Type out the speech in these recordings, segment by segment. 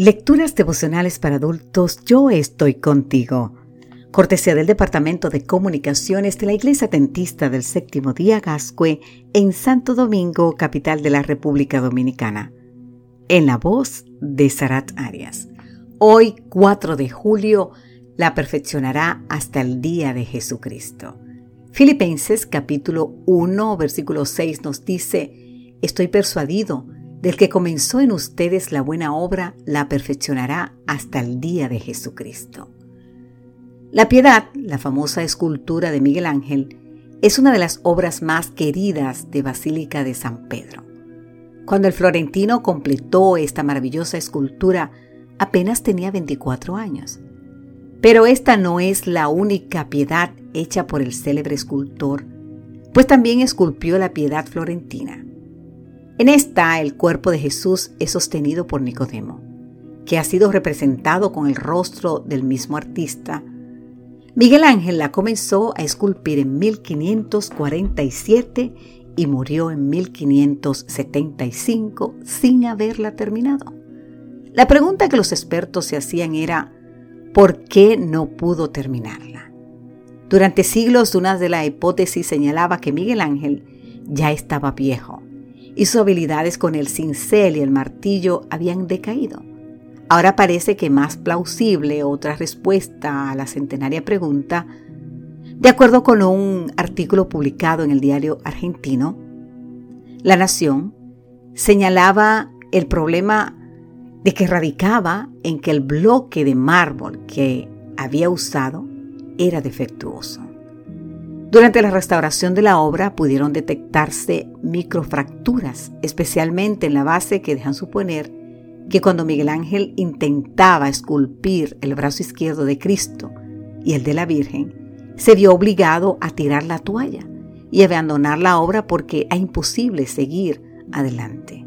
Lecturas devocionales para adultos, yo estoy contigo. Cortesía del Departamento de Comunicaciones de la Iglesia Tentista del Séptimo Día Gascue en Santo Domingo, capital de la República Dominicana. En la voz de Sarat Arias. Hoy, 4 de julio, la perfeccionará hasta el día de Jesucristo. Filipenses capítulo 1, versículo 6 nos dice, Estoy persuadido del que comenzó en ustedes la buena obra, la perfeccionará hasta el día de Jesucristo. La Piedad, la famosa escultura de Miguel Ángel, es una de las obras más queridas de Basílica de San Pedro. Cuando el florentino completó esta maravillosa escultura, apenas tenía 24 años. Pero esta no es la única piedad hecha por el célebre escultor, pues también esculpió la piedad florentina. En esta el cuerpo de Jesús es sostenido por Nicodemo, que ha sido representado con el rostro del mismo artista. Miguel Ángel la comenzó a esculpir en 1547 y murió en 1575 sin haberla terminado. La pregunta que los expertos se hacían era, ¿por qué no pudo terminarla? Durante siglos una de las hipótesis señalaba que Miguel Ángel ya estaba viejo y sus habilidades con el cincel y el martillo habían decaído. Ahora parece que más plausible otra respuesta a la centenaria pregunta, de acuerdo con un artículo publicado en el diario argentino, La Nación señalaba el problema de que radicaba en que el bloque de mármol que había usado era defectuoso. Durante la restauración de la obra pudieron detectarse microfracturas, especialmente en la base que dejan suponer que cuando Miguel Ángel intentaba esculpir el brazo izquierdo de Cristo y el de la Virgen, se vio obligado a tirar la toalla y abandonar la obra porque era imposible seguir adelante.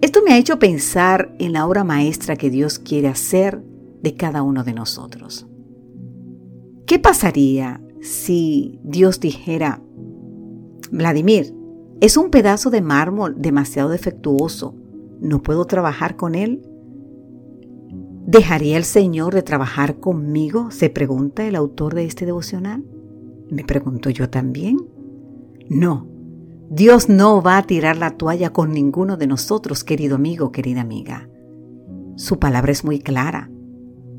Esto me ha hecho pensar en la obra maestra que Dios quiere hacer de cada uno de nosotros. ¿Qué pasaría si Dios dijera, Vladimir, es un pedazo de mármol demasiado defectuoso, no puedo trabajar con él? ¿Dejaría el Señor de trabajar conmigo? se pregunta el autor de este devocional. Me pregunto yo también. No, Dios no va a tirar la toalla con ninguno de nosotros, querido amigo, querida amiga. Su palabra es muy clara.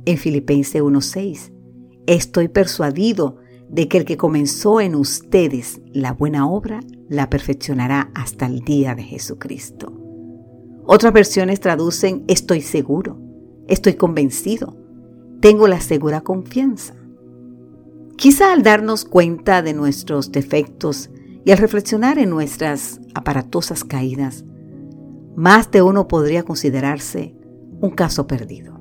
En Filipenses 1.6, estoy persuadido de que el que comenzó en ustedes la buena obra la perfeccionará hasta el día de Jesucristo. Otras versiones traducen estoy seguro, estoy convencido, tengo la segura confianza. Quizá al darnos cuenta de nuestros defectos y al reflexionar en nuestras aparatosas caídas, más de uno podría considerarse un caso perdido.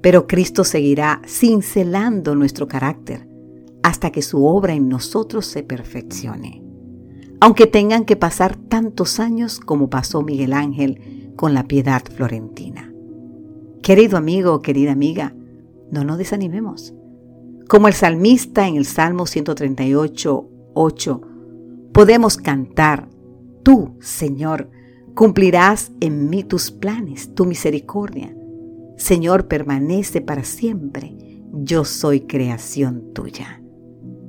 Pero Cristo seguirá cincelando nuestro carácter hasta que su obra en nosotros se perfeccione. Aunque tengan que pasar tantos años como pasó Miguel Ángel con la piedad florentina. Querido amigo, querida amiga, no nos desanimemos. Como el salmista en el Salmo 138, 8, podemos cantar, tú, Señor, cumplirás en mí tus planes, tu misericordia. Señor, permanece para siempre. Yo soy creación tuya.